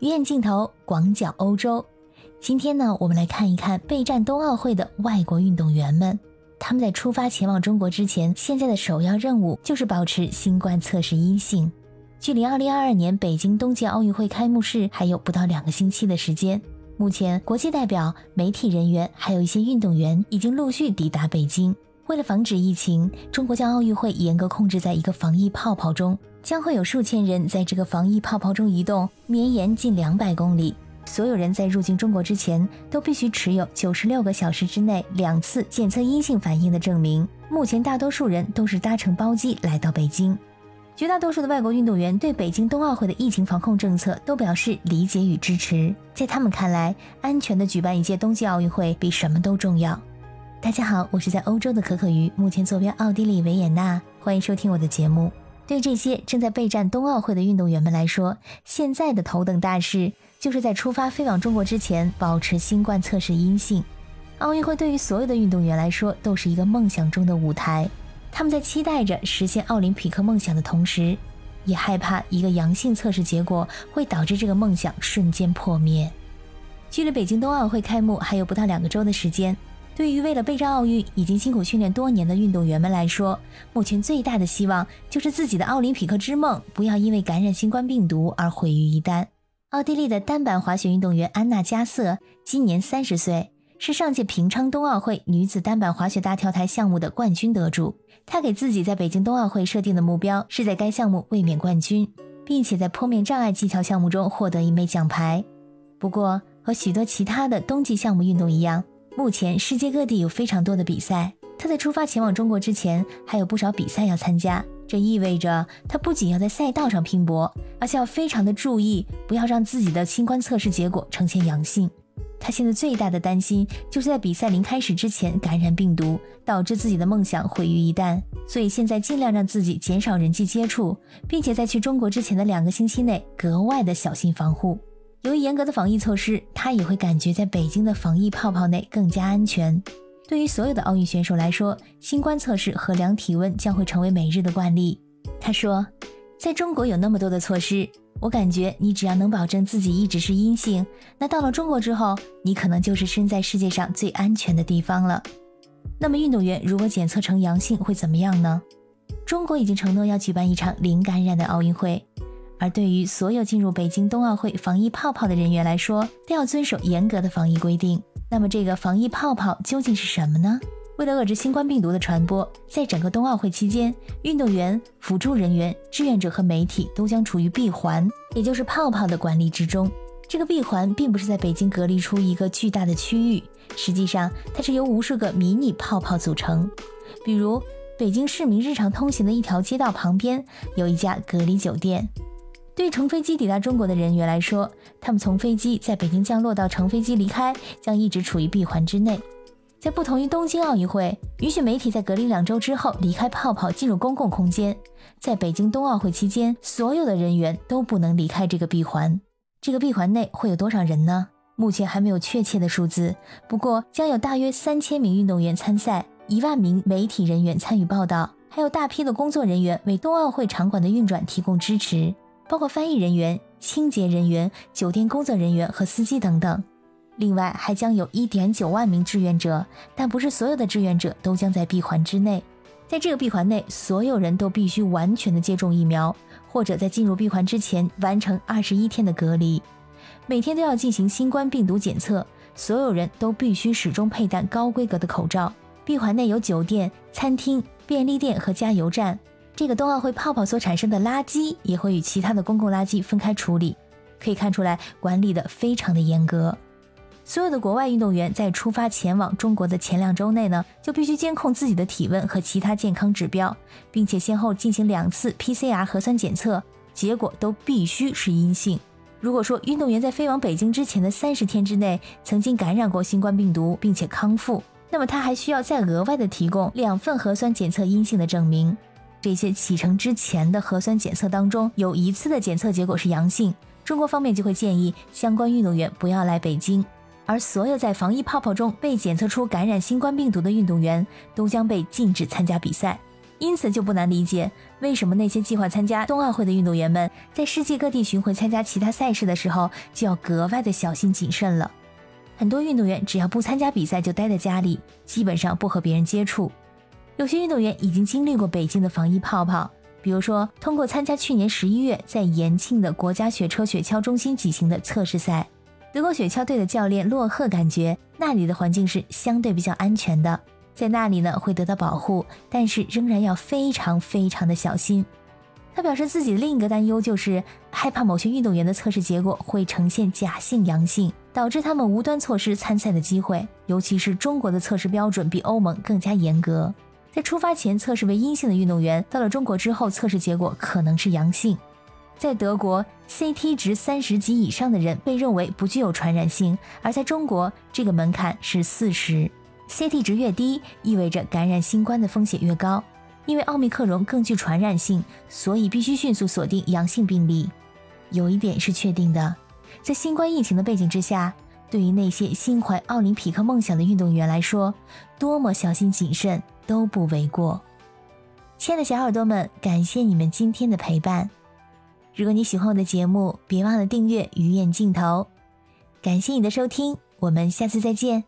鱼眼镜头广角欧洲。今天呢，我们来看一看备战冬奥会的外国运动员们。他们在出发前往中国之前，现在的首要任务就是保持新冠测试阴性。距离2022年北京冬季奥运会开幕式还有不到两个星期的时间。目前，国际代表、媒体人员还有一些运动员已经陆续抵达北京。为了防止疫情，中国将奥运会严格控制在一个防疫泡泡中。将会有数千人在这个防疫泡泡中移动，绵延近两百公里。所有人在入境中国之前都必须持有九十六个小时之内两次检测阴性反应的证明。目前，大多数人都是搭乘包机来到北京。绝大多数的外国运动员对北京冬奥会的疫情防控政策都表示理解与支持。在他们看来，安全的举办一届冬季奥运会比什么都重要。大家好，我是在欧洲的可可鱼，目前坐标奥地利维也纳，欢迎收听我的节目。对这些正在备战冬奥会的运动员们来说，现在的头等大事就是在出发飞往中国之前保持新冠测试阴性。奥运会对于所有的运动员来说都是一个梦想中的舞台，他们在期待着实现奥林匹克梦想的同时，也害怕一个阳性测试结果会导致这个梦想瞬间破灭。距离北京冬奥会开幕还有不到两个周的时间。对于为了备战奥运已经辛苦训练多年的运动员们来说，目前最大的希望就是自己的奥林匹克之梦不要因为感染新冠病毒而毁于一旦。奥地利的单板滑雪运动员安娜加瑟今年三十岁，是上届平昌冬奥会女子单板滑雪大跳台项目的冠军得主。她给自己在北京冬奥会设定的目标是在该项目卫冕冠军，并且在坡面障碍技巧项目中获得一枚奖牌。不过，和许多其他的冬季项目运动一样。目前世界各地有非常多的比赛，他在出发前往中国之前还有不少比赛要参加。这意味着他不仅要在赛道上拼搏，而且要非常的注意，不要让自己的新冠测试结果呈现阳性。他现在最大的担心就是在比赛临开始之前感染病毒，导致自己的梦想毁于一旦。所以现在尽量让自己减少人际接触，并且在去中国之前的两个星期内格外的小心防护。由于严格的防疫措施，他也会感觉在北京的防疫泡泡内更加安全。对于所有的奥运选手来说，新冠测试和量体温将会成为每日的惯例。他说：“在中国有那么多的措施，我感觉你只要能保证自己一直是阴性，那到了中国之后，你可能就是身在世界上最安全的地方了。”那么，运动员如果检测成阳性会怎么样呢？中国已经承诺要举办一场零感染的奥运会。而对于所有进入北京冬奥会防疫泡泡的人员来说，都要遵守严格的防疫规定。那么，这个防疫泡泡究竟是什么呢？为了遏制新冠病毒的传播，在整个冬奥会期间，运动员、辅助人员、志愿者和媒体都将处于闭环，也就是泡泡的管理之中。这个闭环并不是在北京隔离出一个巨大的区域，实际上它是由无数个迷你泡泡组成。比如，北京市民日常通行的一条街道旁边有一家隔离酒店。对乘飞机抵达中国的人员来说，他们从飞机在北京降落到乘飞机离开，将一直处于闭环之内。在不同于东京奥运会，允许媒体在隔离两周之后离开泡泡进入公共空间，在北京冬奥会期间，所有的人员都不能离开这个闭环。这个闭环内会有多少人呢？目前还没有确切的数字，不过将有大约三千名运动员参赛，一万名媒体人员参与报道，还有大批的工作人员为冬奥会场馆的运转提供支持。包括翻译人员、清洁人员、酒店工作人员和司机等等。另外，还将有一点九万名志愿者，但不是所有的志愿者都将在闭环之内。在这个闭环内，所有人都必须完全的接种疫苗，或者在进入闭环之前完成二十一天的隔离。每天都要进行新冠病毒检测，所有人都必须始终佩戴高规格的口罩。闭环内有酒店、餐厅、便利店和加油站。这个冬奥会泡泡所产生的垃圾也会与其他的公共垃圾分开处理，可以看出来管理的非常的严格。所有的国外运动员在出发前往中国的前两周内呢，就必须监控自己的体温和其他健康指标，并且先后进行两次 PCR 核酸检测，结果都必须是阴性。如果说运动员在飞往北京之前的三十天之内曾经感染过新冠病毒并且康复，那么他还需要再额外的提供两份核酸检测阴性的证明。这些启程之前的核酸检测当中，有一次的检测结果是阳性，中国方面就会建议相关运动员不要来北京，而所有在防疫泡泡中被检测出感染新冠病毒的运动员都将被禁止参加比赛。因此就不难理解，为什么那些计划参加冬奥会的运动员们，在世界各地巡回参加其他赛事的时候，就要格外的小心谨慎了。很多运动员只要不参加比赛，就待在家里，基本上不和别人接触。有些运动员已经经历过北京的防疫泡泡，比如说通过参加去年十一月在延庆的国家雪车雪橇中心举行的测试赛，德国雪橇队的教练洛赫感觉那里的环境是相对比较安全的。在那里呢会得到保护，但是仍然要非常非常的小心。他表示自己的另一个担忧就是害怕某些运动员的测试结果会呈现假性阳性，导致他们无端错失参赛的机会。尤其是中国的测试标准比欧盟更加严格，在出发前测试为阴性的运动员，到了中国之后测试结果可能是阳性。在德国，CT 值三十级以上的人被认为不具有传染性，而在中国这个门槛是四十。CT 值越低，意味着感染新冠的风险越高。因为奥密克戎更具传染性，所以必须迅速锁定阳性病例。有一点是确定的，在新冠疫情的背景之下，对于那些心怀奥林匹克梦想的运动员来说，多么小心谨慎都不为过。亲爱的小耳朵们，感谢你们今天的陪伴。如果你喜欢我的节目，别忘了订阅鱼眼镜头。感谢你的收听，我们下次再见。